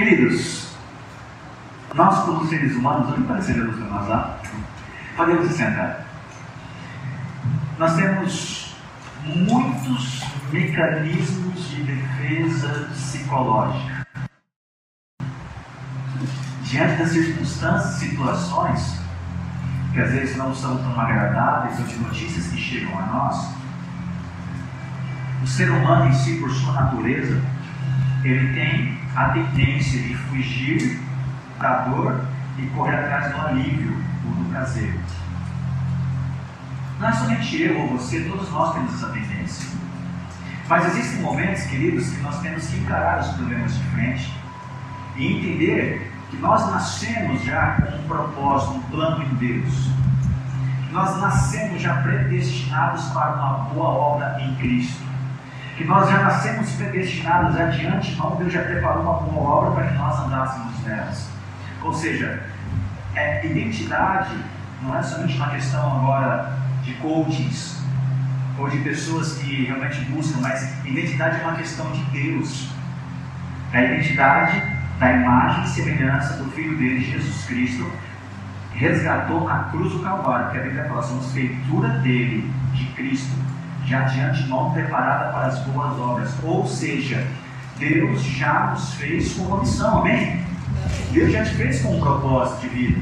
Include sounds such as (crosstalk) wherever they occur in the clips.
Queridos, nós como seres humanos, onde pareceremos nós lá? Podemos se sentar. Nós temos muitos mecanismos de defesa psicológica. Diante das circunstâncias, situações que às vezes não são tão agradáveis ou de notícias que chegam a nós, o ser humano em si, por sua natureza, ele tem a tendência de fugir da dor e correr atrás do alívio ou do prazer. Não é somente eu ou você, todos nós temos essa tendência. Mas existem momentos, queridos, que nós temos que encarar os problemas de frente e entender que nós nascemos já com um propósito, um plano em Deus. Nós nascemos já predestinados para uma boa obra em Cristo que nós já nascemos predestinados adiante, não Deus já preparou uma boa obra para que nós andássemos nelas. Ou seja, é, identidade não é somente uma questão agora de coachings ou de pessoas que realmente buscam, mas identidade é uma questão de Deus. A identidade da imagem e semelhança do Filho dele, Jesus Cristo, resgatou a cruz do Calvário, porque a Bíblia fala, somos feitura dele, de Cristo já de antemão preparada para as boas obras. Ou seja, Deus já nos fez com uma missão, amém? Deus já te fez com um propósito de vida.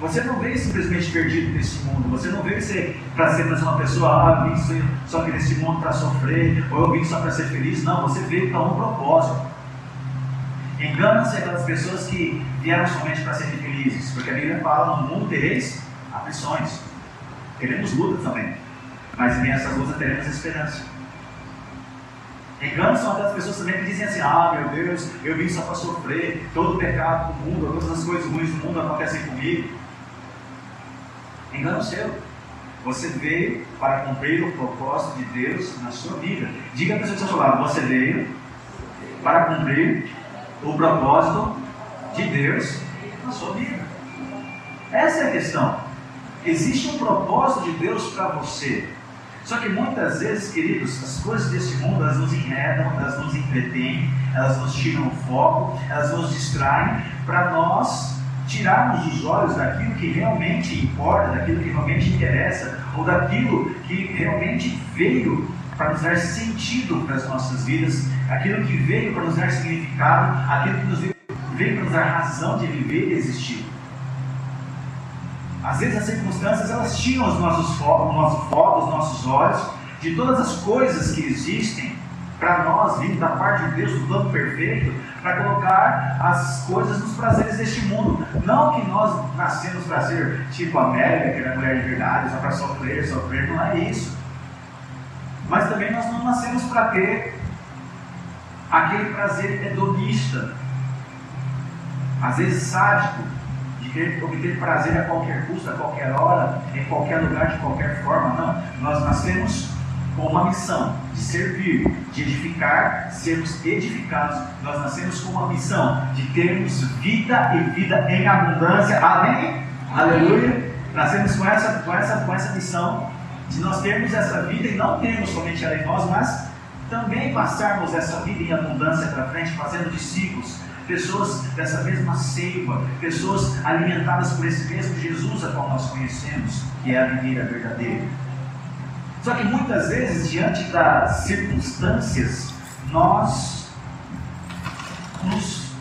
Você não veio simplesmente perdido nesse mundo. Você não veio para ser uma pessoa, ah, eu vim só aqui nesse mundo para sofrer, ou eu vim só para ser feliz. Não, você veio para um propósito. Enganam-se aquelas pessoas que vieram somente para serem felizes, porque a Bíblia fala: no mundo tereis aflições. Teremos luta também mas em essas lutas teremos esperança. Enganos são aquelas pessoas também que dizem assim: Ah, meu Deus, eu vim só para sofrer, todo o pecado do mundo, todas as coisas ruins do mundo acontecem comigo. Engano seu. Você veio para cumprir o propósito de Deus na sua vida. Diga para o seu lado: Você veio para cumprir o propósito de Deus na sua vida. Essa é a questão. Existe um propósito de Deus para você. Só que muitas vezes, queridos, as coisas desse mundo elas nos enredam, elas nos entretêm, elas nos tiram o foco, elas nos distraem para nós tirarmos os olhos daquilo que realmente importa, daquilo que realmente interessa, ou daquilo que realmente veio para nos dar sentido para as nossas vidas, aquilo que veio para nos dar significado, aquilo que nos veio, veio para nos dar razão de viver e existir. Às vezes as circunstâncias elas tiram os nossos o nosso foco, os nossos olhos de todas as coisas que existem para nós, vindo da parte de Deus, do plano perfeito, para colocar as coisas nos prazeres deste mundo. Não que nós nascemos para ser tipo América, que era mulher de verdade, só para sofrer, sofrer, não é isso. Mas também nós não nascemos para ter aquele prazer hedonista, às vezes sádico, querer obter prazer a qualquer custo, a qualquer hora, em qualquer lugar, de qualquer forma. Não. Nós nascemos com uma missão de servir, de edificar, sermos edificados. Nós nascemos com uma missão de termos vida e vida em abundância. Amém? Aleluia. Nascemos com essa, com essa, com essa missão de nós termos essa vida e não termos somente ela em nós, mas também passarmos essa vida em abundância para frente, fazendo discípulos, pessoas dessa mesma seiva, pessoas alimentadas por esse mesmo Jesus a qual nós conhecemos, que é a videira verdadeira. Só que muitas vezes, diante das circunstâncias, nós nos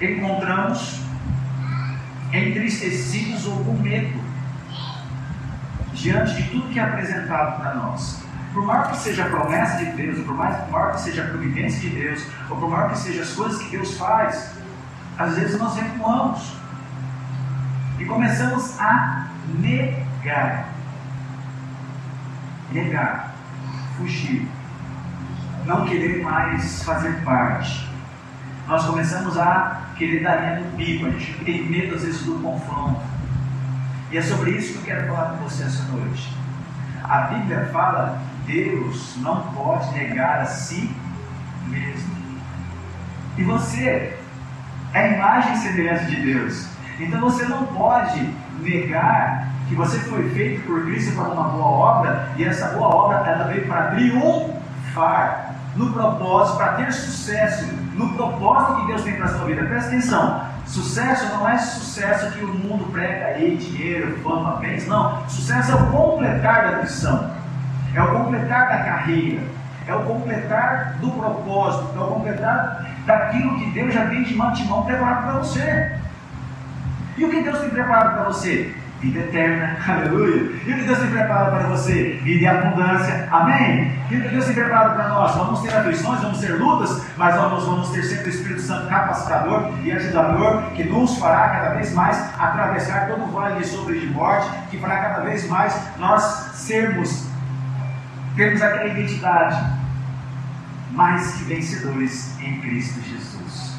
encontramos entristecidos ou com medo diante de tudo que é apresentado para nós por maior que seja a promessa de Deus, ou por maior que seja a providência de Deus, ou por maior que sejam as coisas que Deus faz, às vezes nós recuamos e começamos a negar. Negar, fugir, não querer mais fazer parte. Nós começamos a querer dar linha no bico, a gente tem medo às vezes do confronto. E é sobre isso que eu quero falar com você essa noite. A Bíblia fala Deus não pode negar a si mesmo. E você é a imagem e semelhança de Deus. Então você não pode negar que você foi feito por Cristo para uma boa obra e essa boa obra ela veio para triunfar no propósito, para ter sucesso no propósito que Deus tem para a sua vida. Presta atenção. Sucesso não é sucesso que o mundo prega aí, dinheiro, fama, bens. Não. Sucesso é o completar da missão. É o completar da carreira. É o completar do propósito. É o completar daquilo que Deus já tem de antemão preparado para você. E o que Deus tem preparado para você? Vida eterna, (laughs) aleluia. E o que Deus tem preparado para você? Vida e abundância, amém. E o que Deus tem preparado para nós? Vamos ter aflições, vamos ter lutas, mas vamos, vamos ter sempre o Espírito Santo capacitador e ajudador que nos fará cada vez mais atravessar todo o vale de sombra de morte, que fará cada vez mais nós sermos, termos aquela identidade mais que vencedores em Cristo Jesus.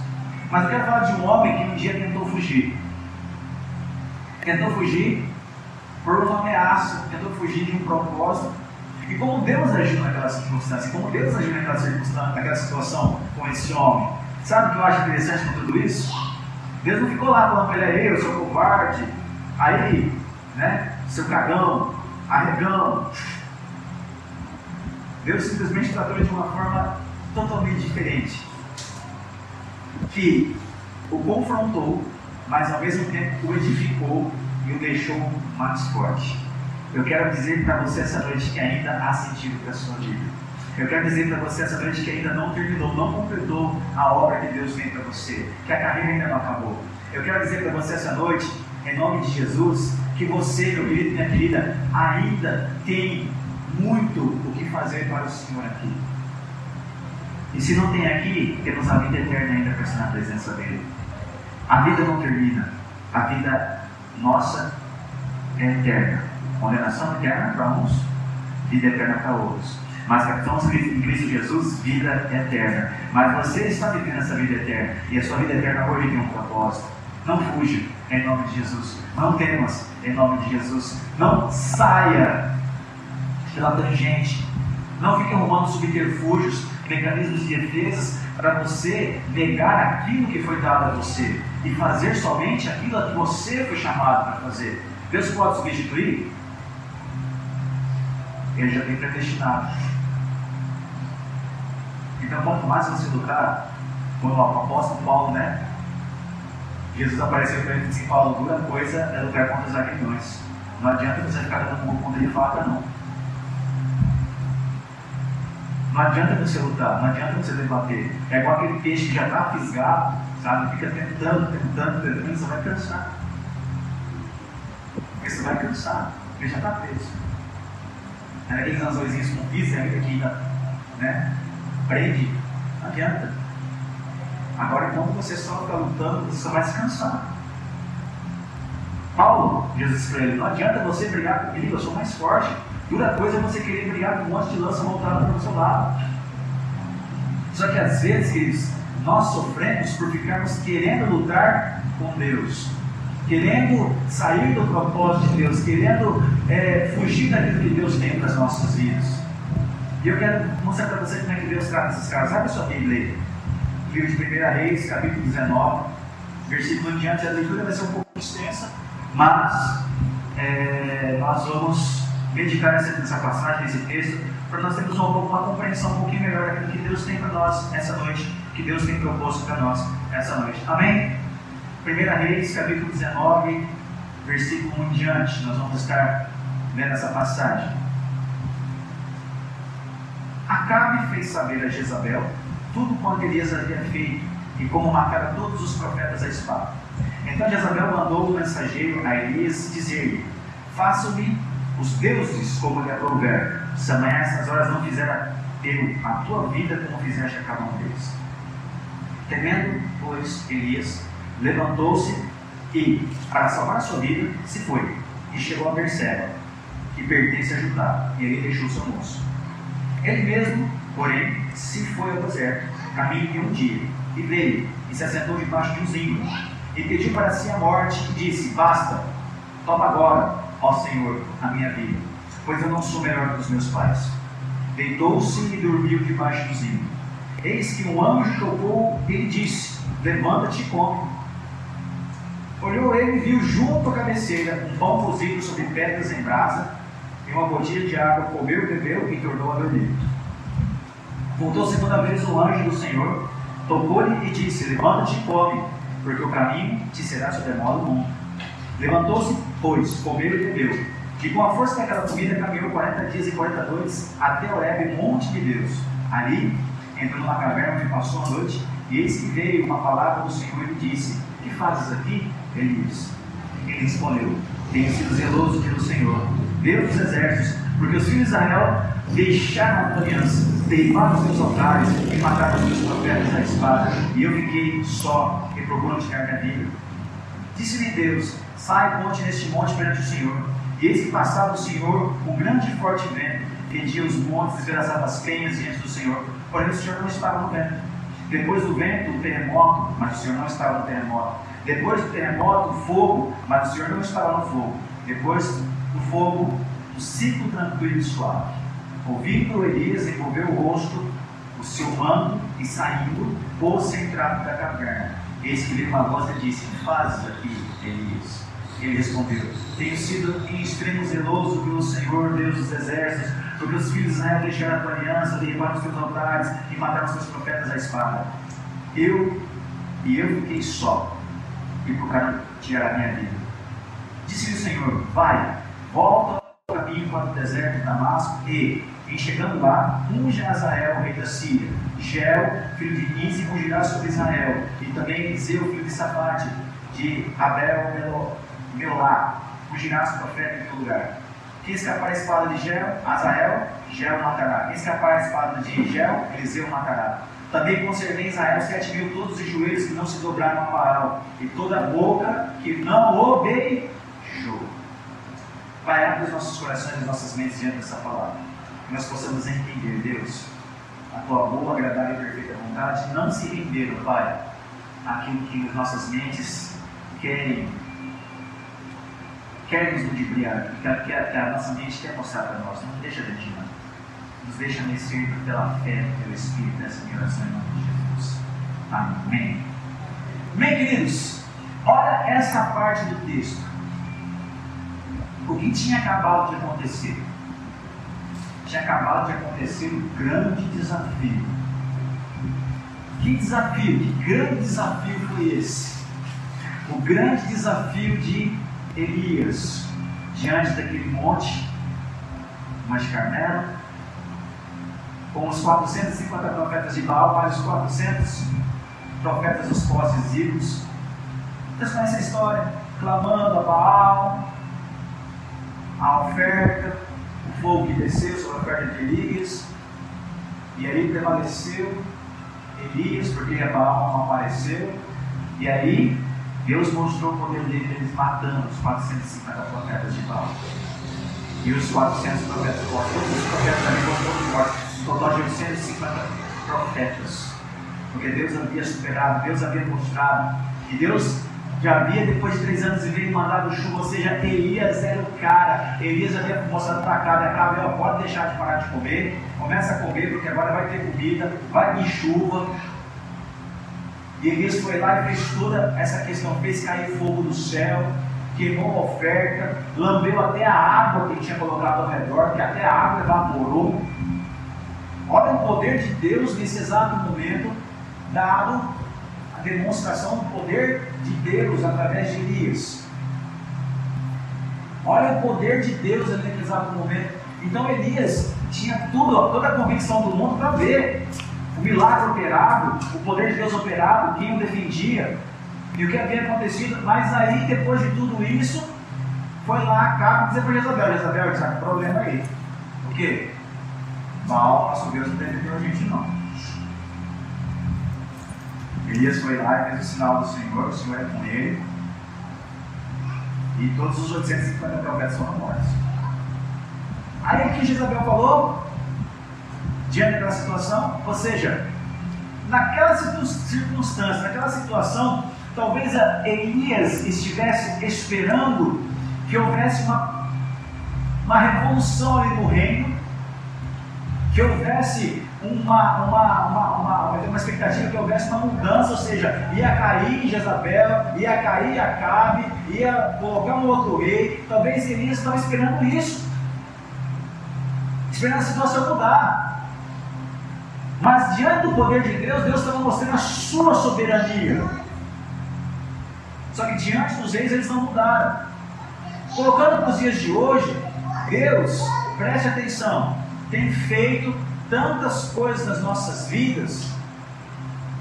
Mas eu quero falar de um homem que um dia tentou fugir tentou fugir por uma ameaça, tentou fugir de um propósito. E como Deus agiu naquela circunstância, como Deus agiu naquela circunstância, naquela situação com esse homem. Sabe o que eu acho interessante com tudo isso? Deus não ficou lá falando para ele, eu sou covarde, aí, né, seu cagão, arregão. Deus simplesmente tratou de uma forma totalmente diferente. Que o confrontou mas ao mesmo tempo o edificou e o deixou mais forte. Eu quero dizer para você essa noite que ainda há sentido para a sua vida. Eu quero dizer para você essa noite que ainda não terminou, não completou a obra que Deus tem para você, que a carreira ainda não acabou. Eu quero dizer para você essa noite, em nome de Jesus, que você, meu querido, minha querida, ainda tem muito o que fazer para o Senhor aqui. E se não tem aqui, temos a vida eterna ainda para estar na presença dEle. A vida não termina. A vida nossa é eterna. Condenação eterna para uns, vida eterna para outros. Mas estamos em Cristo Jesus, vida eterna. Mas você está vivendo essa vida eterna. E a sua vida eterna hoje tem um propósito. Não fuja, em nome de Jesus. Não temas, em nome de Jesus. Não saia pela tangente. Não fique arrumando subterfúgios, mecanismos de defesa para você negar aquilo que foi dado a você e fazer somente aquilo que você foi chamado para fazer. Deus pode substituir? Ele já tem predestinado. Então, quanto mais você lutar, quando o apóstolo Paulo, né? Jesus apareceu para ele e disse: Paulo, dura coisa é lutar contra os aguilhões. Não adianta você ficar dando murro contra ele faca, não. Não adianta você lutar, não adianta você debater. É igual aquele peixe que já está fisgado, sabe? Fica tentando, tentando, tentando, você vai cansar. Porque você vai cansar, ele já está preso. É aqueles anzóizinhos com pisa ainda que ainda né, prende, não adianta. Agora, enquanto você só está lutando, você só vai se cansar. Paulo, Jesus ele, não adianta você brigar comigo, eu sou mais forte. Dura coisa é você querer brigar com um monte de lança voltada para o seu lado. Só que às vezes, nós sofremos por ficarmos querendo lutar com Deus, querendo sair do propósito de Deus, querendo é, fugir daquilo que Deus tem para as nossas vidas. E eu quero mostrar para você como é que Deus trata esses caras. Abre sua Bíblia Livro de 1 Reis, capítulo 19, versículo em diante. A leitura vai ser um pouco extensa, mas é, nós vamos meditar nessa passagem, nesse texto, para nós termos uma, compreensão um pouquinho melhor daquilo que Deus tem para nós essa noite, que Deus tem proposto para nós essa noite. Amém? 1 Reis, capítulo 19, versículo 1 em diante, nós vamos estar vendo essa passagem. Acabe fez saber a Jezabel tudo quanto Elias havia feito e como matara todos os profetas à espada. Então Jezabel mandou o mensageiro a Elias dizer-lhe: Faça-me os deuses como lhe aprouver, se amanhã essas horas não fizer eu a tua vida como fizeste a cada um deles. Temendo, pois, Elias levantou-se e, para salvar a sua vida, se foi e chegou a Berseba, que pertence a Judá, e ele deixou seu moço. Ele mesmo, porém, se foi ao deserto, caminho de um dia, e veio e se assentou debaixo de um zinho, e pediu para si a morte, e disse: Basta, toma agora ó Senhor, a minha vida, pois eu não sou melhor que os meus pais. Deitou-se e dormiu debaixo do zinho. Eis que um anjo tocou e lhe disse: Levanta-te e come. Olhou ele e viu junto à cabeceira um pão cozido sobre pedras em brasa e uma gotinha de água. Comeu, bebeu e tornou a dormir. Voltou segunda vez o anjo do Senhor, tocou-lhe e disse: Levanta-te e come, porque o caminho te será sobremodo bom. Levantou-se, pois, comeu e bebeu. E com a força daquela comida caminhou 40 dias e 40 noites até Horebe, monte de Deus. Ali entrou numa caverna onde passou a noite, e eis que veio uma palavra do Senhor e lhe disse: Que fazes aqui, Elias? Ele respondeu: Tenho sido zeloso pelo Senhor, Deus dos exércitos, porque os filhos de Israel deixaram a aliança, teimaram os seus altares e mataram os seus profetas à espada, e eu fiquei só e procuro tirar minha vida. Disse-lhe Deus: Sai, ponte neste monte perante o Senhor. E eis que passava o Senhor com grande e forte vento, rendia os montes, desgraçava as penhas diante do Senhor. Porém, o Senhor não estava no vento. Depois do vento, o terremoto, mas o Senhor não estava no terremoto. Depois do terremoto, o fogo, mas o Senhor não estava no fogo. Depois do fogo, o ciclo tranquilo e suave. Ouvindo Elias, envolveu o rosto, o seu manto e saindo, pôs-se entrada da caverna. Eis que veio uma voz e disse: Fazes aqui, Elias. Ele respondeu: Tenho sido em extremo zeloso pelo Senhor, Deus dos exércitos, porque os filhos de Israel deixaram a tua aliança, derribaram os teus altares e mataram os teus profetas à espada. Eu e eu fiquei só e procuraram tirar a minha vida. Disse-lhe o Senhor: Vai, volta ao caminho para o deserto de Damasco e, em chegando lá, unge Azael, rei da Síria. Gel, filho de Nise, ungirá sobre Israel, e também Eliseu, filho de Safate, de Abel Ungirás o profeta em teu lugar. Quem escapar a espada de Gel, Azael, Gel matará. Quem escapar a espada de Gel, Eliseu matará. Também conservei em Israel sete mil todos os joelhos que não se dobraram a Baal, e toda a boca que não obeijou. Pai, abre os nossos corações e as nossas mentes diante dessa palavra. Que nós possamos entender, Deus, a tua boa, agradável e perfeita vontade, não se render, Pai, aquilo que as nossas mentes querem quer nos ludibriar, que, que, a nossa mente quer mostrar para nós, não deixa desanimar. Nos deixa vencer pela fé no teu Espírito, nessa minha oração em nome de Jesus. Amém. Bem, queridos, olha essa parte do texto. O que tinha acabado de acontecer? Tinha acabado de acontecer um grande desafio. Que desafio, que grande desafio foi esse? O grande desafio de Elias diante daquele monte, Monte Carmelo, com os 450 profetas de Baal, mais os 400 profetas dos postes ídolos. Vocês conhecem a história? Clamando a Baal, a oferta, o fogo que desceu sobre a oferta de Elias, e aí prevaleceu Elias, porque Baal não apareceu, e aí Deus mostrou o poder dele matando os 450 profetas de Baal. E os 400 profetas mortos. Todos os profetas ali foram mortos. Total de 850 profetas. Porque Deus havia superado, Deus havia mostrado. E Deus já havia, depois de três anos e meio, mandado chuva. Ou seja, Elias era o cara. Elias havia mostrado para cá, e cá, pode deixar de parar de comer. Começa a comer, porque agora vai ter comida, vai vir chuva. E Elias foi lá e fez toda essa questão, fez cair fogo do céu, queimou a oferta, lambeu até a água que tinha colocado ao redor, que até a água evaporou. Olha o poder de Deus nesse exato momento, dado a demonstração do poder de Deus através de Elias. Olha o poder de Deus naquele exato momento. Então Elias tinha tudo, toda a convicção do mundo para ver o milagre operado, o poder de Deus operado, quem o defendia e o que havia acontecido. Mas aí, depois de tudo isso, foi lá cá dizer para Jezabel: Jezabel, está com problema aí. O quê? Baal, nosso Deus, não defendeu a gente não. Elias foi lá e fez o sinal do Senhor, o Senhor é com ele. E todos os 850 profetas foram mortos. Aí o que Jezabel falou? Diante daquela situação? Ou seja, naquela circunstância, naquela situação, talvez Elias estivesse esperando que houvesse uma, uma revolução ali no reino, que houvesse uma, uma, uma, uma, uma expectativa que houvesse uma mudança, ou seja, ia cair Jezabel, ia cair Acabe, ia colocar um outro rei. Talvez Elias estava esperando isso, esperando a situação mudar. Mas diante do poder de Deus, Deus estava mostrando a sua soberania. Só que diante dos reis eles não mudaram. Colocando para os dias de hoje, Deus, preste atenção, tem feito tantas coisas nas nossas vidas,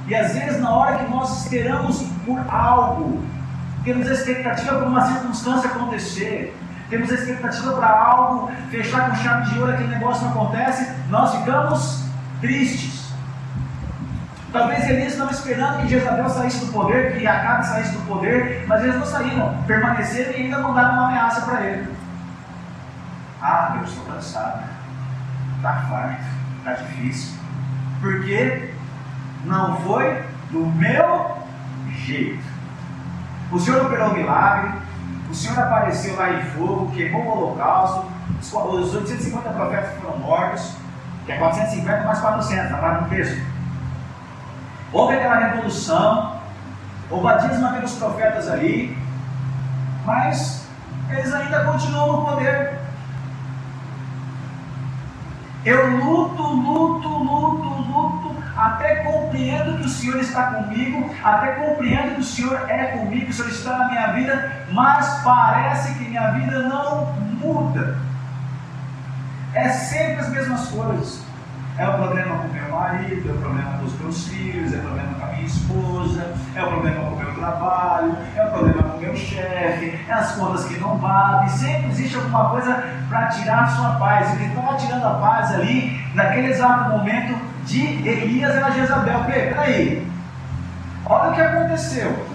e às vezes na hora que nós esperamos por algo, temos a expectativa por uma circunstância acontecer, temos a expectativa para algo fechar com chave de ouro, aquele negócio não acontece, nós ficamos tristes. Talvez Elias estava esperando que Jezabel saísse do poder, que Acabe saísse do poder, mas eles não saíram, permaneceram e ainda mandaram uma ameaça para ele. Ah, Deus, estou cansado, está farto, está difícil. Porque não foi do meu jeito. O Senhor operou um milagre, o Senhor apareceu lá em fogo, queimou o holocausto, os 850 profetas foram mortos, que é 450 mais 400, está no texto. Houve aquela revolução, o batismo pelos profetas ali, mas eles ainda continuam no poder. Eu luto, luto, luto, luto, até compreendo que o Senhor está comigo, até compreendo que o Senhor é comigo, o Senhor está na minha vida, mas parece que minha vida não muda. É sempre as mesmas coisas. É o problema com meu marido, é o problema com os meus filhos, é o problema com a minha esposa, é o problema com o meu trabalho, é o problema com o meu chefe, é as contas que não batem. Sempre existe alguma coisa para tirar a sua paz. E quem estava tirando a paz ali, naquele exato momento de Elias era Jezabel. Peraí, olha o que aconteceu.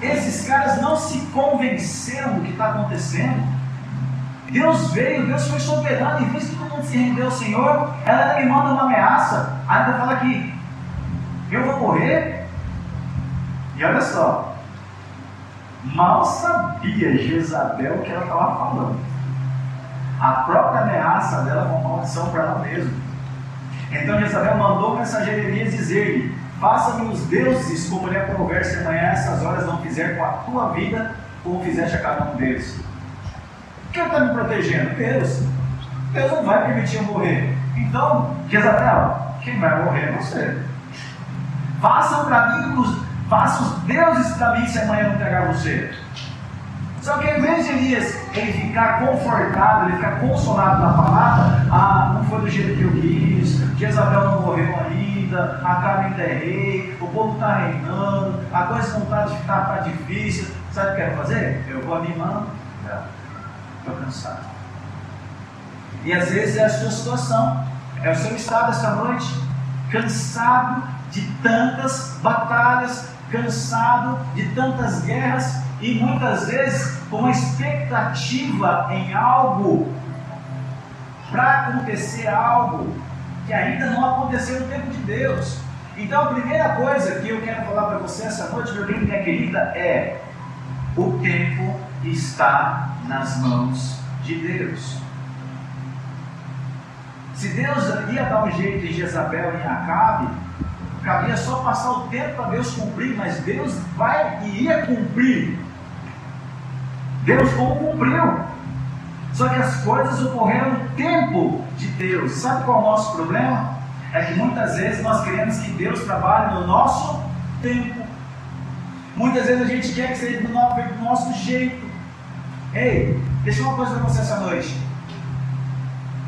Esses caras não se convenceram do que está acontecendo. Deus veio, Deus foi soberano, e visto que todo mundo se rendeu ao Senhor, ela me manda uma ameaça, ainda fala que eu vou morrer. E olha só, mal sabia Jezabel o que ela estava falando. A própria ameaça dela foi uma maldição para ela mesma. Então Jezabel mandou o mensageiro Elias dizer-lhe: Faça-me os deuses como lhe aprover se amanhã essas horas não fizer com a tua vida como fizeste a cada um deles. Quem está me protegendo? Deus. Deus não vai permitir eu morrer. Então, Jezabel, quem vai morrer é você. Façam para mim os, façam os deuses para mim se amanhã não pegar você. Só que em vez de Elias ele ficar confortado, ele ficar consolado na palavra, ah, não foi do jeito que eu quis, Jezabel não morreu ainda, a carne ainda é rei, o povo está reinando, a coisa não está tá, tá difícil. Sabe o que eu quero fazer? Eu vou animando. Estou cansado. E às vezes é a sua situação, é o seu estado essa noite, cansado de tantas batalhas, cansado de tantas guerras e muitas vezes com expectativa em algo para acontecer algo que ainda não aconteceu no tempo de Deus. Então, a primeira coisa que eu quero falar para você essa noite, meu querido, minha querida, é: o tempo está nas mãos de Deus. Se Deus ia dar um jeito em Jezabel e em Acabe, cabia só passar o tempo para Deus cumprir, mas Deus vai e ia cumprir. Deus como cumpriu. Só que as coisas ocorreram no tempo de Deus. Sabe qual é o nosso problema? É que muitas vezes nós queremos que Deus trabalhe no nosso tempo. Muitas vezes a gente quer que seja do nosso jeito. Ei, deixa uma coisa para você essa noite.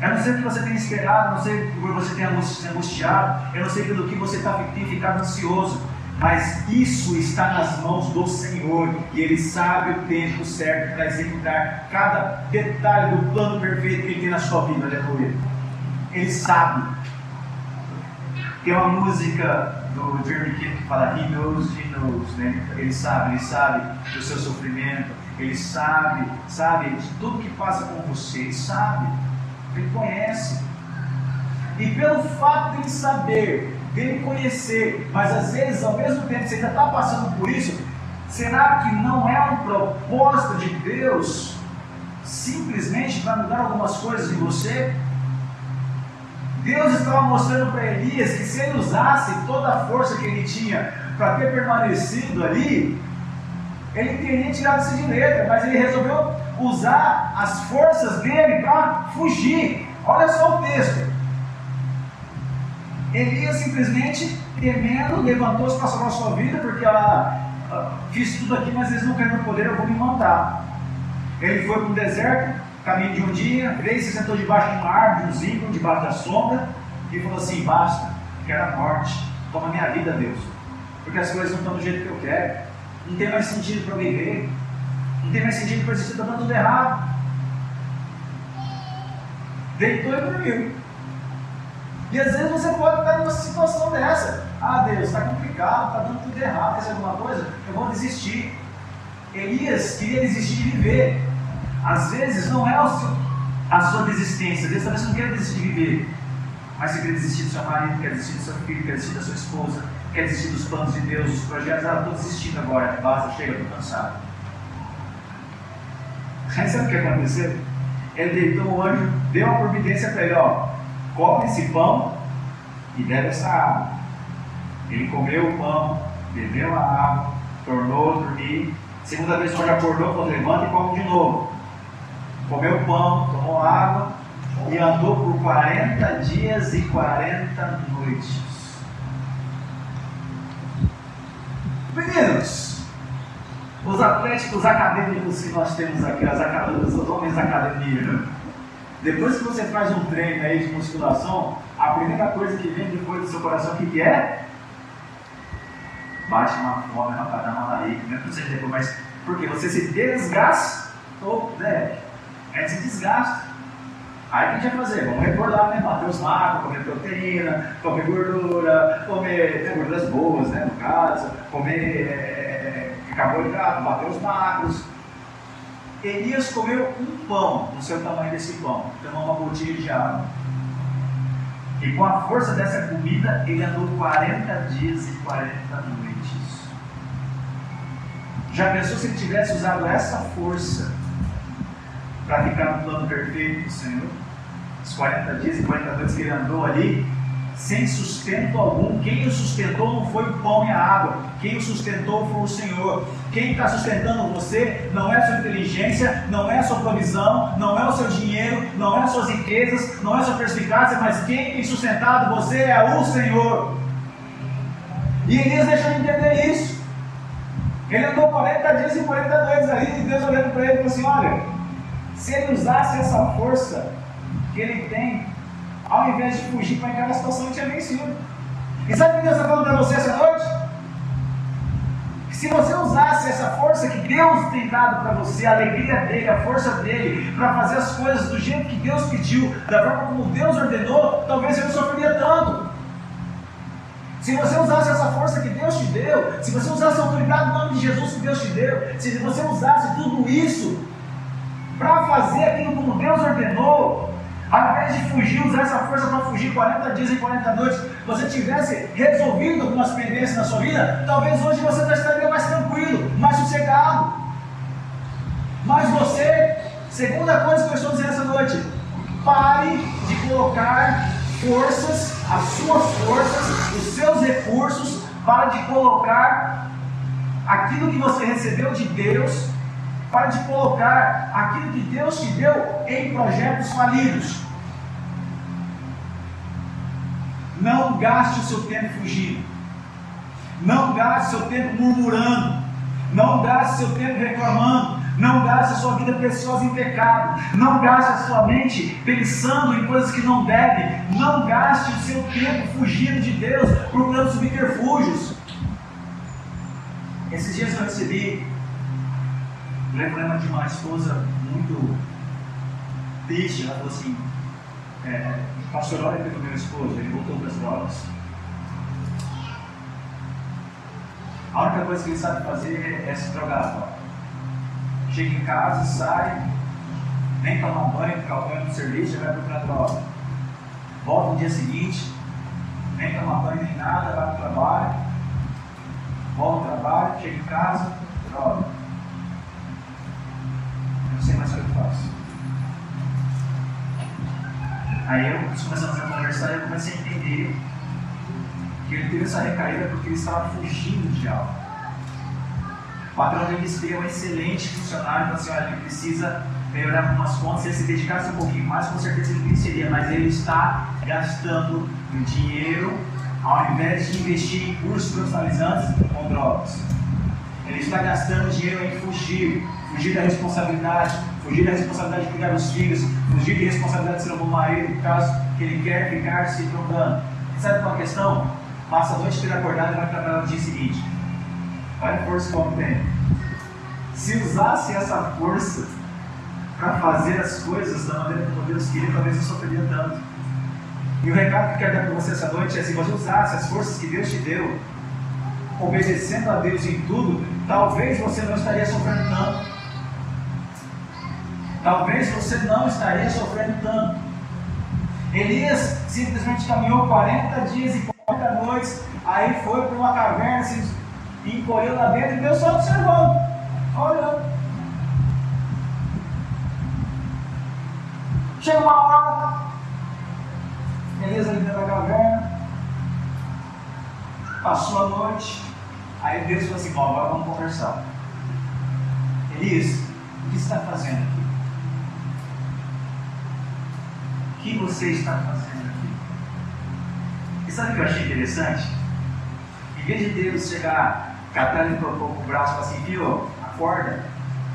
Eu não sei o que você tem esperado, não sei por você tem angustiado, eu não sei pelo que você tá, tem ficado ansioso, mas isso está nas mãos do Senhor e Ele sabe o tempo certo para executar cada detalhe do plano perfeito que Ele tem na sua vida, aleluia. Ele sabe. Tem uma música do Jeremy Kidd que fala He knows, He knows, né? Ele sabe, Ele sabe do seu sofrimento, Ele sabe, sabe de tudo que passa com você, Ele sabe. Ele conhece. E pelo fato de saber, dele conhecer, mas às vezes, ao mesmo tempo, você ainda está passando por isso, será que não é um propósito de Deus simplesmente para mudar algumas coisas em você? Deus estava mostrando para Elias que se ele usasse toda a força que ele tinha para ter permanecido ali, ele teria tirado isso de letra, mas ele resolveu usar as forças dele para fugir. Olha só o texto. Elias simplesmente, temendo, levantou-se para salvar sua vida, porque ela fiz tudo aqui, mas eles não querem meu poder, eu vou me matar. Ele foi para o deserto, caminho de um dia, veio se sentou debaixo de uma árvore, de um zimbro, debaixo da sombra, e falou assim: basta, quero a morte, toma minha vida, Deus, porque as coisas não estão do jeito que eu quero, não tem mais sentido para viver, não tem mais sentido para existir, está dando tudo errado. Deitou e dormiu. E às vezes você pode estar numa situação dessa. Ah, Deus, está complicado, está dando tudo errado, faz alguma coisa, eu vou desistir. Elias queria desistir de viver. Às vezes não é a sua desistência, Deus talvez não quer desistir de viver. Mas você quer desistir do seu marido, quer desistir do seu filho, quer desistir da sua esposa, quer desistir dos planos de Deus, dos projetos. Ah, estou desistindo agora, basta, chega, estou cansado. Aí (laughs) sabe o que aconteceu? Ele deitou o anjo, deu uma providência para ele, ó, come esse pão e bebe essa água. Ele comeu o pão, bebeu a água, tornou a dormir. Segunda vez que ele acordou, falou, levanta e come de novo. Comeu o pão, tomou água e andou por 40 dias e 40 noites. Meninos, os atléticos acadêmicos que nós temos aqui, as os homens da academia, né? depois que você faz um treino aí de musculação, a primeira coisa que vem depois do seu coração, o que, que é? Bate uma fome, uma para dar uma larica, não é para você depois, mas porque você se desgastou, né? Aí se desgasta. Aí o que a gente vai fazer? Vamos recordar, né? Bater os macros, comer proteína, comer gordura, comer gorduras boas, né? No caso, comer é, carboidrato, bater os macros. Elias comeu um pão, no seu tamanho desse pão, tomou uma gotinha de água. E com a força dessa comida, ele andou 40 dias e 40 noites. Já pensou se ele tivesse usado essa força para ficar no plano perfeito do Senhor? Os 40 dias e 40 noites que ele andou ali, sem sustento algum. Quem o sustentou não foi o pão e a água, quem o sustentou foi o Senhor. Quem está sustentando você não é a sua inteligência, não é a sua provisão, não é o seu dinheiro, não é as suas riquezas, não é a sua perspicácia, mas quem tem sustentado você é o Senhor. E Elias deixou de entender isso. Ele andou 40 dias e 40 noites ali, e Deus olhando para ele e falou assim: Olha, se ele usasse essa força que ele tem ao invés de fugir para aquela situação, ele tinha vencido. E sabe o que Deus está falando para você essa noite? Que se você usasse essa força que Deus tem dado para você, a alegria dele, a força dele, para fazer as coisas do jeito que Deus pediu, da forma como Deus ordenou, talvez você não sofreria tanto. Se você usasse essa força que Deus te deu, se você usasse a autoridade no nome de Jesus que Deus te deu, se você usasse tudo isso para fazer aquilo como Deus ordenou, ao invés de fugir, usar essa força para fugir 40 dias e 40 noites, você tivesse resolvido algumas pendências na sua vida, talvez hoje você estaria mais tranquilo, mais sossegado. Mas você, segunda coisa que eu estou dizendo essa noite, pare de colocar forças, as suas forças, os seus recursos, para de colocar aquilo que você recebeu de Deus para colocar aquilo que Deus te deu em projetos falidos. Não gaste o seu tempo fugindo. Não gaste o seu tempo murmurando. Não gaste o seu tempo reclamando. Não gaste a sua vida preciosa em pecado. Não gaste a sua mente pensando em coisas que não deve. Não gaste o seu tempo fugindo de Deus, procurando subterfúgios. Esses dias eu recebi o problema de uma esposa muito triste, ela falou assim, é, pastor, olha pelo meu esposo, ele voltou para as drogas. A única coisa que ele sabe fazer é, é se drogar. Chega em casa, sai, nem tomar banho, ficar banho no serviço, vai procurar droga. Volta no dia seguinte, nem tomar banho nem nada, vai para o trabalho, volta ao trabalho, chega em casa, droga sei mais o que eu faço. Aí eu começamos a conversar e eu comecei a entender que ele teve essa recaída porque ele estava fugindo de algo. O patrão dele seria um excelente funcionário, então assim, olha, ele precisa melhorar algumas contas, se ele se dedicasse um pouquinho mais, com certeza ele venceria, mas ele está gastando dinheiro ao invés de investir em cursos profissionalizantes com drogas. Está gastando dinheiro em fugir, fugir da responsabilidade, fugir da responsabilidade de cuidar dos filhos, fugir da responsabilidade de ser um bom marido, caso que ele quer ficar se drogando. Sabe qual é a questão? Passa a noite inteira acordado e vai trabalhar no dia seguinte. Olha a força que tem. Se usasse essa força para fazer as coisas da maneira como Deus queria, talvez não sofreria tanto. E o recado que eu quero dar para você essa noite é: se você usasse as forças que Deus te deu, obedecendo a Deus em tudo, talvez você não estaria sofrendo tanto. Talvez você não estaria sofrendo tanto. Elias simplesmente caminhou 40 dias e 40 noites, aí foi para uma caverna, se encolheu lá dentro e Deus só observando, olhando. Chega uma hora, Elias ali dentro da caverna, passou a noite, aí Deus falou assim: Bom, agora vamos conversar. Elias, o que está fazendo aqui? O que você está fazendo aqui? E sabe o que eu achei interessante? Em vez de Deus chegar, catar ele com o braço e falar assim: Viu, acorda,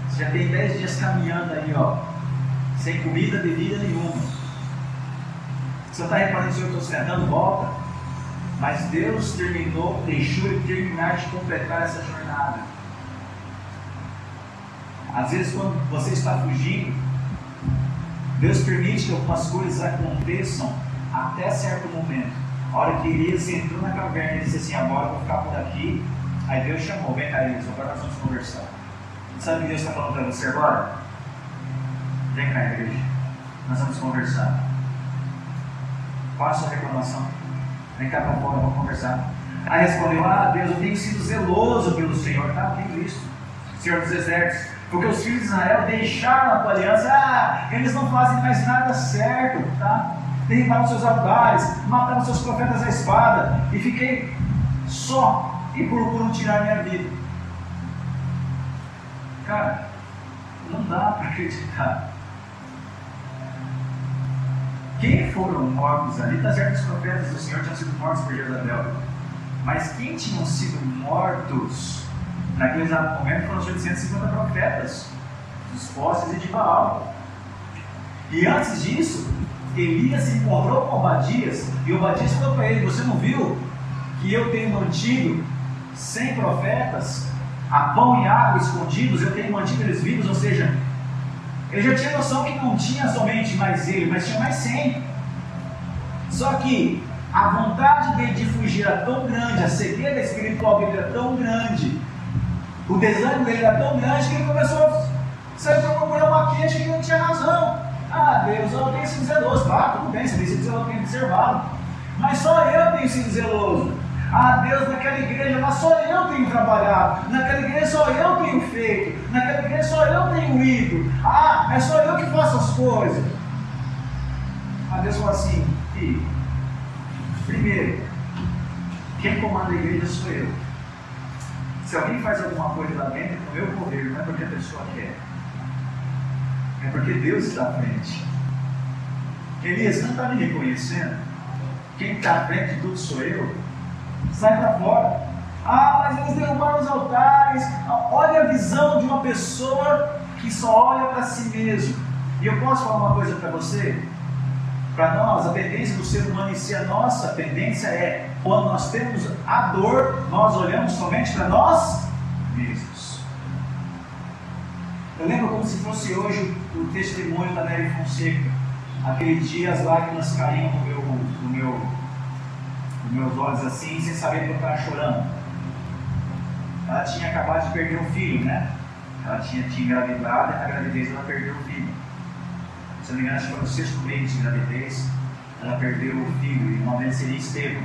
você já tem 10 dias caminhando aí, ó, sem comida, bebida nenhuma. Você está reparando se eu estou sentando, volta. Mas Deus terminou, deixou ele terminar de completar essa jornada. Às vezes, quando você está fugindo, Deus permite que algumas coisas aconteçam até certo momento. A hora que Elias entrou na caverna, ele disse assim: Agora eu vou ficar por aqui. Aí Deus chamou: Vem cá, Elias, agora nós vamos conversar. Sabe o que Deus está falando para você agora? Vem cá, igreja, nós vamos conversar. Qual a sua reclamação? Vem cá para fora, vamos conversar. Aí respondeu: Ah, Deus, eu tenho sido zeloso pelo Senhor. Tá, eu tenho isso. Senhor dos Exércitos. Porque os filhos de Israel deixaram a tua aliança. Ah, eles não fazem mais nada certo, tá? Derribaram seus altares, mataram seus profetas à espada. E fiquei só e procuram tirar minha vida. Cara, não dá para acreditar quem foram mortos ali, tá certo, os profetas do Senhor tinham sido mortos por Jezabel. Mas quem tinham sido mortos naquele exato momento foram os 850 profetas, dos postes e de Baal. E antes disso, Elias se encontrou com Obadias, e Obadias falou para ele: Você não viu que eu tenho mantido 100 profetas a pão e água escondidos, eu tenho mantido eles vivos? Ou seja, ele já tinha noção que não tinha somente mais ele, mas tinha mais cem. Só que a vontade dele de fugir era tão grande, a cegueira espiritual dele era tão grande, o desânimo dele era tão grande que ele começou a sair para procurar uma queixa que não tinha razão. Ah, Deus, eu tenho sido zeloso. Ah, tudo bem, você tem sido zeloso, tem observado. Mas só eu tenho sido zeloso. Ah, Deus, naquela igreja lá só eu tenho trabalhado, naquela igreja só eu tenho feito, naquela igreja só eu tenho ido. Ah, é só eu que faço as coisas. Aí Deus fala assim, filho, primeiro, quem comanda a igreja sou eu. Se alguém faz alguma coisa lá dentro, no meu poder, não é porque a pessoa quer. É porque Deus está à frente. Elias não está me reconhecendo. Quem está à frente de tudo sou eu sai para fora. Ah, mas eles derrubaram os altares. Olha a visão de uma pessoa que só olha para si mesmo. E eu posso falar uma coisa para você? Para nós, a tendência do ser humano em si, a nossa tendência é, quando nós temos a dor, nós olhamos somente para nós mesmos. Eu lembro como se fosse hoje o testemunho da Nery Fonseca. Aquele dia as lágrimas caíam no meu, no meu meus olhos assim, sem saber que eu estava chorando. Ela tinha acabado de perder um filho, né? Ela tinha, tinha engravidado e na gravidez ela perdeu o filho. Se não me engano, acho que foi no sexto mês de gravidez, ela perdeu o filho, e o nome seria Estevam.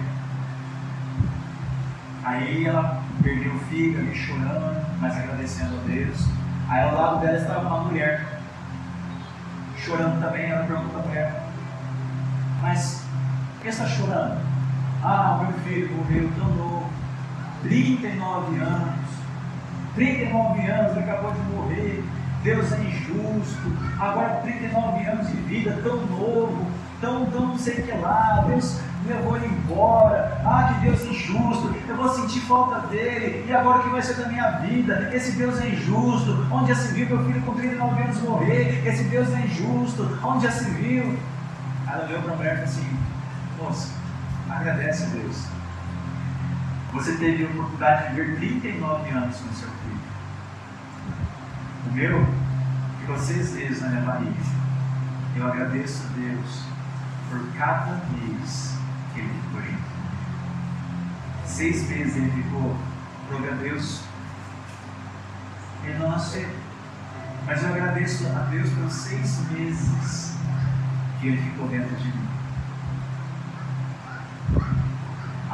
Aí ela perdeu o filho, ali chorando, mas agradecendo a Deus. Aí ao lado dela estava uma mulher, chorando também. Ela perguntou para a mulher: Mas por que está chorando? Ah, meu filho morreu tão novo, 39 anos. 39 anos, ele acabou de morrer. Deus é injusto. Agora 39 anos de vida, tão novo, tão, tão não sei o que lá. Deus, eu vou embora, ah, que Deus é injusto, eu vou sentir falta dele, e agora o que vai ser da minha vida? Esse Deus é injusto, onde já se viu meu filho com 39 anos morrer? Esse Deus é injusto, onde já se viu? Aí ela olhou para a assim: Moça, agradece a Deus. Você teve a oportunidade de viver 39 anos com seu filho. O meu ficou seis vezes na minha barriga. Eu agradeço a Deus por cada mês que ele ficou junto. Seis meses ele ficou, glória a Deus, ele não nasceu. Mas eu agradeço a Deus pelos seis meses que ele ficou dentro de mim.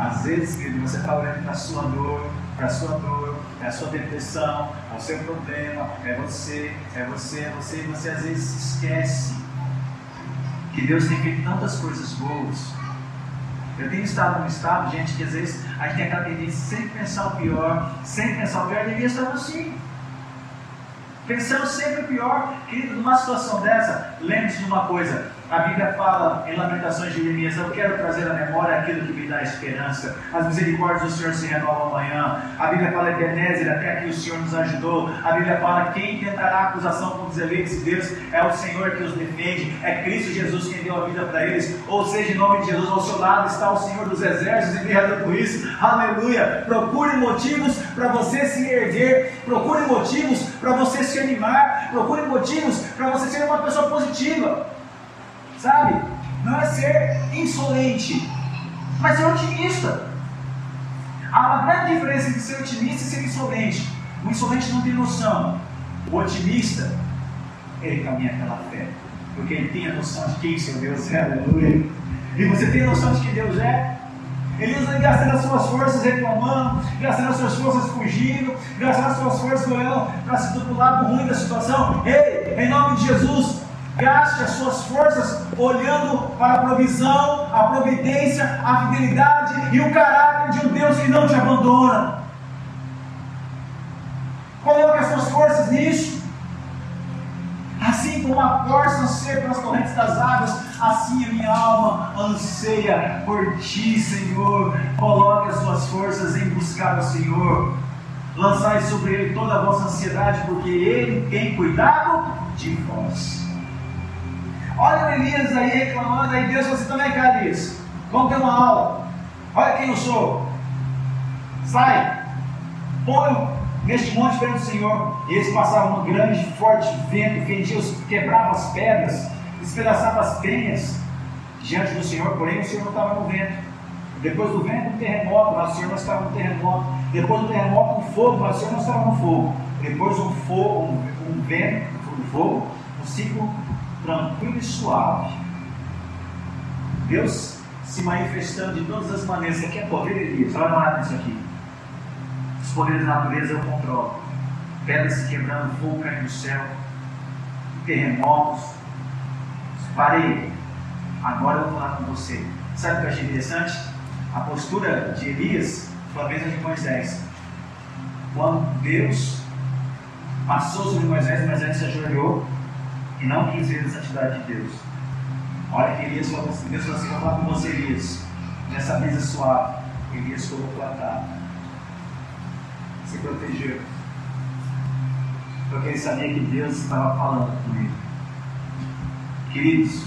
Às vezes, querido, você está olhando para a sua dor, para a sua dor, é a sua depressão, é o seu problema, é você, é você, é você, e você às vezes esquece que Deus tem feito tantas coisas boas. Eu tenho estado num estado, gente, que às vezes a gente tem aquela tendência sempre pensar o pior, sempre pensar o pior, devia estar assim. Pensando sempre o pior, querido, numa situação dessa, lembre-se de uma coisa: a Bíblia fala em Lamentações de Jeremias: Eu quero trazer à memória aquilo que me dá esperança. As misericórdias do Senhor se renovam amanhã. A Bíblia fala de Ebenezer, até que o Senhor nos ajudou. A Bíblia fala: Quem tentará acusação contra os eleitos de Deus é o Senhor que os defende. É Cristo Jesus quem deu a vida para eles. Ou seja, em nome de Jesus, ao seu lado está o Senhor dos exércitos e guerra por isso. Aleluia. Procure motivos para você se erguer. Procure motivos para você se animar. Procure motivos para você ser uma pessoa positiva. Sabe? Não é ser insolente, mas ser otimista. Há uma grande diferença entre ser otimista e ser insolente. O insolente não tem noção. O otimista, ele caminha pela fé. Porque ele tem a noção de quem seu Deus é, aleluia. E você tem a noção de que Deus é? Elias gastando as suas forças reclamando, gastando as suas forças fugindo, gastando as suas forças olhando para se do lado ruim da situação. Ei, em nome de Jesus, Gaste as suas forças olhando para a provisão, a providência, a fidelidade e o caráter de um Deus que não te abandona. Coloque as suas forças nisso. Assim como a corça anseia pelas correntes das águas, assim a minha alma anseia por ti, Senhor. Coloque as suas forças em buscar o Senhor. Lançai sobre ele toda a vossa ansiedade, porque ele tem cuidado de vós. Olha o Elias aí reclamando, aí Deus você também, cara, Elias. Vamos ter uma aula. Olha quem eu sou. Sai. Põe neste monte perto do Senhor. E eles passavam um grande, forte vento, fendia, quebrava as pedras, despedaçava as penhas diante do Senhor, porém o Senhor não estava no vento. Depois do vento, um terremoto, mas o Senhor não estava no terremoto. Depois do terremoto, um fogo, mas o Senhor não estava no fogo. Depois um fogo, um, um vento, um fogo, um ciclo tranquilo e suave. Deus se manifestando de todas as maneiras. Isso aqui é poder de Deus. Olha lá nisso aqui. Os poderes da natureza eu controlo. Pedras se quebrando, fogo caindo no céu, terremotos. Parei. Agora eu vou falar com você. Sabe o que eu achei interessante? A postura de Elias foi a mesma de Moisés. Quando Deus passou sobre Moisés, Moisés se ajoelhou e não quis ver a santidade de Deus. Olha que Elias falou assim, Deus assim, falar com você, Elias, nessa mesa suave. Elias colocou a tábua. Se protegeu. Porque ele sabia que Deus estava falando com ele. Queridos,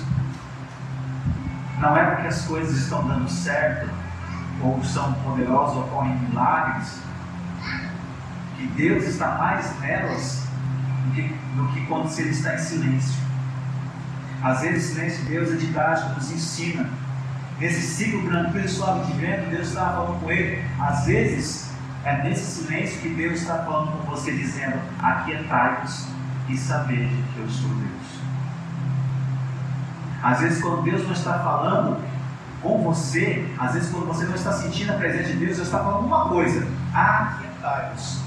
não é porque as coisas estão dando certo, ou são poderosas, ou ocorrem milagres, que Deus está mais nelas do que, do que quando ele está em silêncio. Às vezes, o silêncio de Deus é didático, nos ensina. Nesse ciclo tranquilo e suave de vento, Deus está falando com ele. Às vezes, é nesse silêncio que Deus está falando com você, dizendo: Aquietai-vos e saber que eu sou Deus. Às vezes, quando Deus não está falando com você, às vezes, quando você não está sentindo a presença de Deus, Deus está falando uma coisa: Aquietai-vos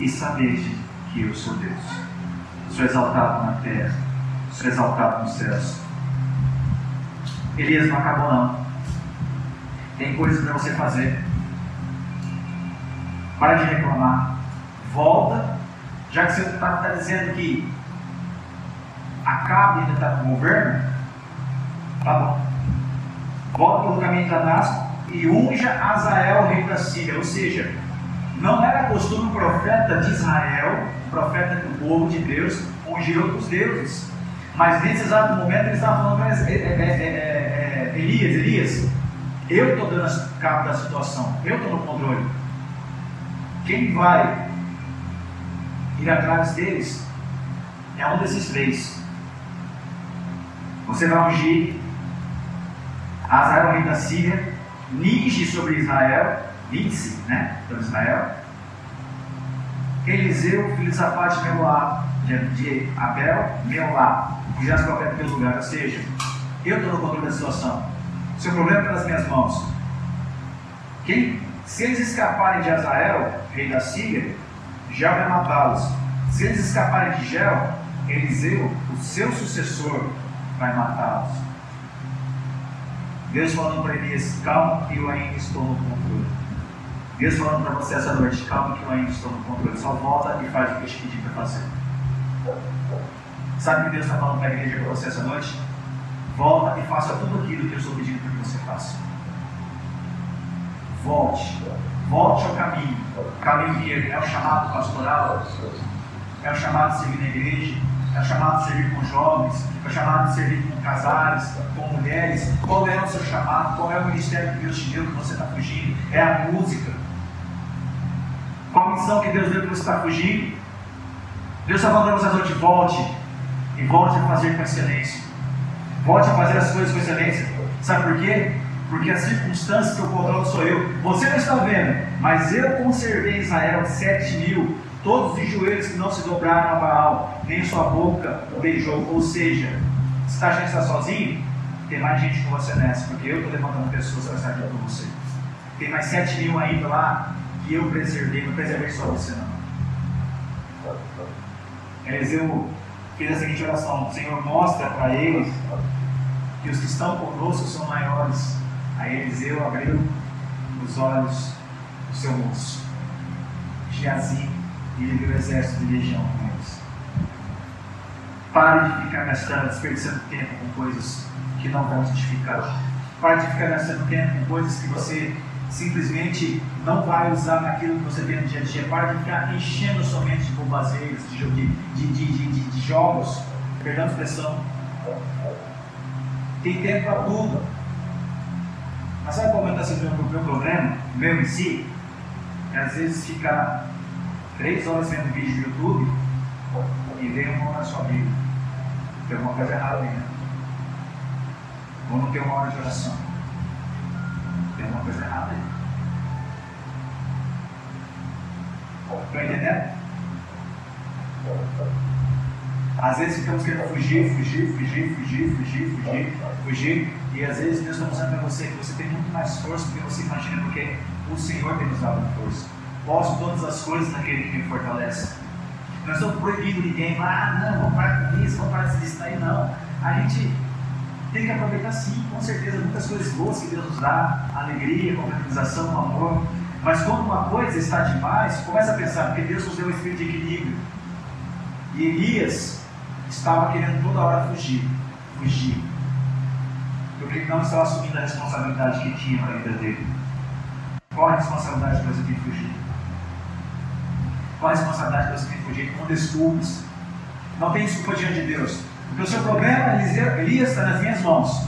e saber que eu sou Deus sou exaltado na terra, sou exaltado nos céus. Elias não acabou não. Tem coisas para você fazer. Para de reclamar. Volta. Já que você está tá dizendo que acaba ainda está com o governo, tá bom. volta pelo caminho de Damasco e unja Azael, rei da Síria. Ou seja, não era costume o profeta de Israel, profeta do povo de Deus, ungir outros deuses. Mas nesse exato momento ele estava falando para é, é, é, Elias, Elias, eu estou dando cabo da situação, eu estou no controle. Quem vai ir atrás deles é um desses três. Você vai ungir Azael, rei da Síria, Nige sobre Israel, Nitze, né? Sobre Israel. Eliseu, filho de Safate, Meloá, de, Abel, Meolá, que já se profeta pelo lugar. Ou seja, eu estou no controle da situação. Seu problema está nas minhas mãos. Quem, se eles escaparem de Azael, rei da Síria, já vai matá-los. Se eles escaparem de Gel, Eliseu, o seu sucessor, vai matá-los. Deus falando para Elias, calma eu ainda estou no controle. Deus falando para você essa noite, calma que eu ainda estou no controle. Só volta e faz o que eu te pedi para fazer. Sabe o que Deus está falando para a igreja para você essa noite? Volta e faça tudo aquilo que eu estou pedindo para que você faça. Volte. Volte ao caminho. O caminho é o chamado pastoral, é o chamado de servir na igreja, é o chamado de servir com jovens, é o chamado de servir com casais, com mulheres. Qual é o seu chamado? Qual é o ministério que Deus te deu que você está fugindo? É a música. Qual a missão que Deus deu que você está fugindo? Deus está falando para você noite, volte. E volte a fazer com excelência. Volte a fazer as coisas com excelência. Sabe por quê? Porque as circunstâncias que eu controlo sou eu. Você não está vendo, mas eu conservei Israel sete mil todos os joelhos que não se dobraram a Baal, nem sua boca beijou. Ou seja, se está que está sozinho, tem mais gente com você nessa, porque eu estou levantando pessoas para estar aqui com você. Tem mais sete mil ainda lá que eu preservei, não preservei só você não. Eliseu fez a seguinte oração: O Senhor mostra para eles que os que estão conosco são maiores. Aí Eliseu abriu os olhos do seu moço. Geazim e ele viu o exército de legião com eles. Pare de ficar gastando, desperdiçando tempo com coisas que não vão te. Pare de ficar gastando tempo com coisas que você simplesmente não vai usar naquilo que você tem no dia a dia. Pare de ficar enchendo somente de bobazeiras, de, de, de, de, de jogos, perdão a expressão. Tem tempo para tudo. Mas sabe qual está sendo o meu problema, meu em si? É às vezes ficar três horas vendo vídeo no YouTube e vem uma hora sua Bíblia. Tem alguma coisa errada né? Ou não tem uma hora de oração. Tem alguma coisa errada aí. Estão entendendo? Às vezes ficamos querendo fugir, fugir, fugir, fugir, fugir, fugir, fugir. E às vezes Deus está mostrando para você que você tem muito mais força do que você imagina, porque o Senhor tem nos dado força. Posso todas as coisas naquele que me fortalece. Nós estamos proibindo ninguém, ah, não, vamos parar com isso, vamos parar de se distrair, não. A gente tem que aproveitar sim, com certeza, muitas coisas boas que Deus nos dá, alegria, concretização, amor. Mas quando uma coisa está demais, começa a pensar, porque Deus nos deu um espírito de equilíbrio. E Elias estava querendo toda hora fugir, fugir. Porque não estava assumindo a responsabilidade que tinha para a vida dele. Qual a responsabilidade que você tem que fugir? Qual a responsabilidade que você tem que fugir? Com desculpas. Não tem desculpa diante de Deus. Porque o seu problema, Elias, está nas minhas mãos.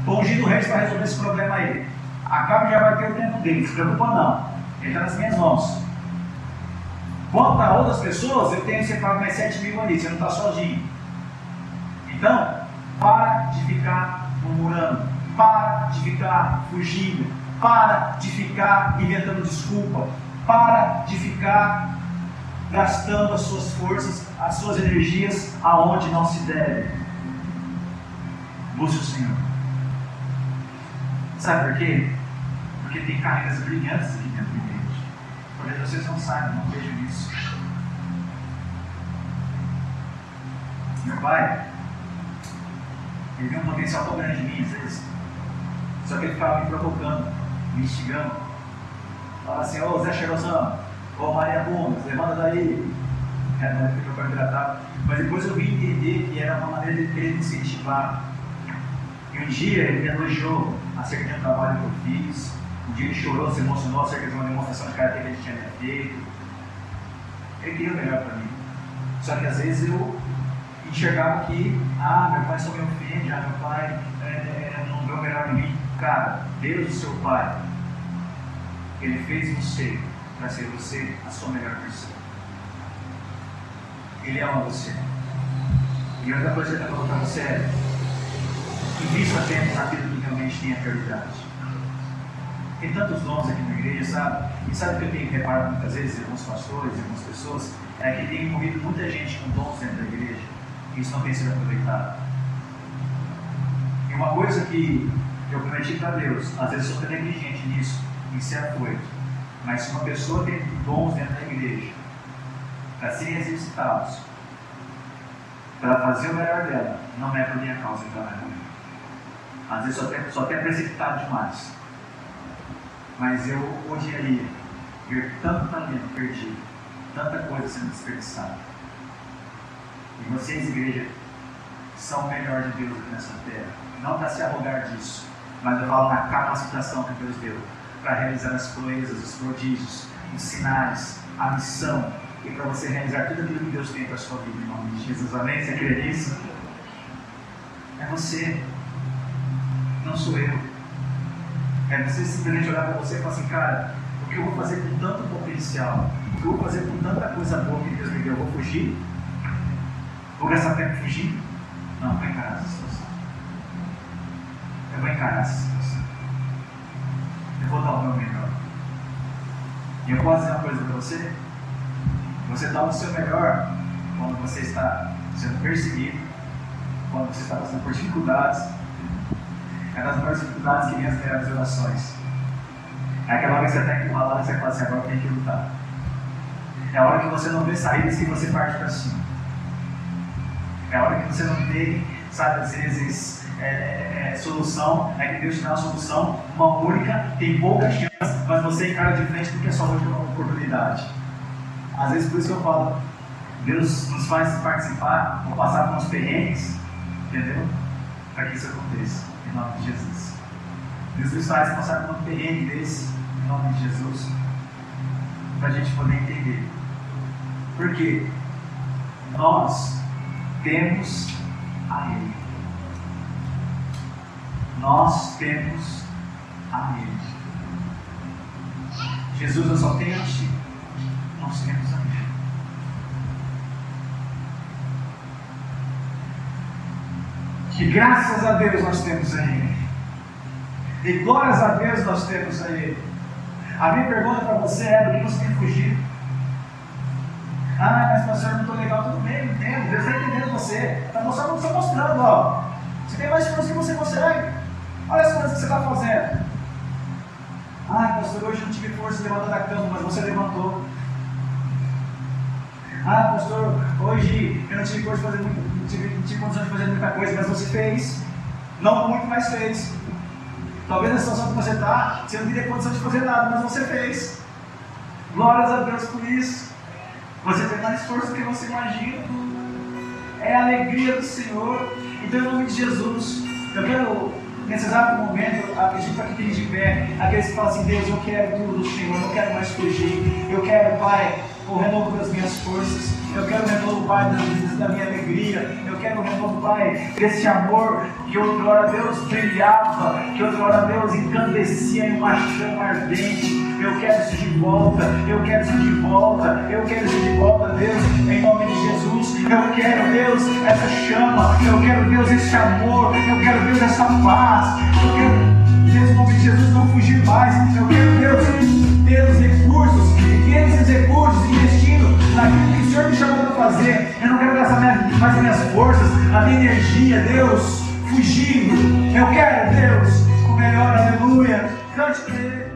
Estou ungindo o rei para resolver esse problema aí. Acaba já vai ter o tempo dele, não se preocupa não. Ele está nas minhas mãos. Quanto a outras pessoas, eu tenho separado mais 7 mil ali, você não está sozinho. Então, para de ficar murmurando, para de ficar fugindo, para de ficar inventando desculpa, para de ficar gastando as suas forças, as suas energias aonde não se deve. Busque o Senhor. Sabe por quê? Porque tem carreiras brilhantes aqui dentro da igreja. Talvez vocês não saibam, não vejam isso. Meu pai, ele tem um potencial tão grande em mim, às vezes. Só que ele ficava me provocando, me instigando. Fala assim, ô Zé Cheirosão, Ô Maria Gomes, levanta daí. Uma época que eu tratava. Mas depois eu vim entender que era uma maneira de querer me incentivar. E um dia ele me elogiou. acerca de um trabalho que eu fiz. Um dia ele chorou, se emocionou acerca de uma demonstração de caráter que ele tinha feito. Ele queria o melhor para mim. Só que às vezes eu enxergava que, ah, meu pai só me ofende, ah, meu pai é, é, não vê o melhor em mim. Cara, Deus, o seu pai, ele fez você para ser você a sua melhor versão. Ele ama você. E outra coisa que está falando para você é: invista tempo naquilo que realmente tem a prioridade. Tem tantos dons aqui na igreja, sabe? E sabe o que eu tenho reparado muitas vezes, alguns pastores, algumas pessoas, é que tem envolvido muita gente com dons dentro da igreja e isso não tem sido aproveitado. E uma coisa que eu prometi para Deus, às vezes eu sou negligente nisso, em ser afoito, mas se uma pessoa tem dons dentro da igreja, para serem exercitados, para fazer o melhor dela, não é por minha causa que ela Às vezes só tem, só precipitado demais. Mas eu odiaria ver tanto talento perdido, tanta coisa sendo desperdiçada. E vocês, igreja, são o melhor de Deus aqui nessa terra. Não para se arrogar disso, mas eu falo na capacitação que Deus deu para realizar as proezas, os prodígios, os sinais, a missão, e para você realizar tudo aquilo que Deus tem para a sua vida, em nome de Jesus. Amém? Você crê nisso? É você, não sou eu. É você simplesmente olhar para você e falar assim, cara, o que eu vou fazer com tanto potencial, o que eu vou fazer com tanta coisa boa que Deus me deu, eu vou fugir? Vou gastar tempo fugindo? Não, vou encarar essa situação. Eu vou encarar essa situação. Eu vou dar o meu melhor. E eu posso dizer uma coisa para você? Você está no seu melhor quando você está sendo perseguido, quando você está passando por dificuldades. É das maiores dificuldades que vem as melhores orações. É aquela hora que você está encurralado e você fala assim, agora tem que lutar. É a hora que você não vê saídas que você parte para cima. É a hora que você não tem, sabe, às vezes, é, é, solução, é que Deus te dá uma solução, uma única, tem pouca chance, mas você encara de frente porque é só uma oportunidade. Às vezes por isso que eu falo, Deus nos faz participar ou passar por uns perrengues, entendeu? Para que isso aconteça, em nome de Jesus. Deus nos faz passar por um perrengue desse, em nome de Jesus, para a gente poder entender. Porque nós temos a Ele. Nós temos a Ele. Jesus, eu só tenho a Ti nós temos a Ele. Que graças a Deus nós temos a Ele. E glórias a Deus nós temos a Ele. A minha pergunta para você é: do que você tem fugido? Ah, mas pastor, não estou legal, tudo bem, entendo. Deus está entendendo você. Está mostrando, está mostrando, ó. Você tem mais força que você consegue. Olha as coisas que você está fazendo. Ah, pastor, hoje eu não tive força de levantar da cama, mas você levantou. Ah, pastor, hoje eu não tive força de fazer muito, não tive, não tive condição de fazer muita coisa, mas você fez. Não muito, mas fez. Talvez na situação que você está, você não teria condição de fazer nada, mas você fez. Glórias a Deus por isso. Você tem mais força do que você imagina. É a alegria do Senhor. Então, em nome de Jesus, eu quero, nesse exato momento, que fiquem de pé. Aqueles que falam assim: Deus, eu quero tudo do Senhor, eu não quero mais fugir. Eu quero, Pai, o renovo das minhas forças. Eu quero o renovo, Pai, da minha alegria. Quero Pai, desse amor que outrora Deus brilhava, que outrora Deus encandecia em uma chama ardente. Eu quero isso de volta, eu quero isso de volta, eu quero isso de volta, Deus, em nome de Jesus. Eu quero, Deus, essa chama, eu quero, Deus, esse amor, eu quero, Deus, essa paz. Eu quero, Deus, em nome de Jesus, não fugir mais. Eu quero, Deus, ter os recursos e recursos investindo naquilo que o Senhor me chamou para fazer. Eu não quero gastar mais as minhas forças, a minha energia, Deus, fugindo. Eu quero, Deus, o melhor, aleluia. Cante para Ele.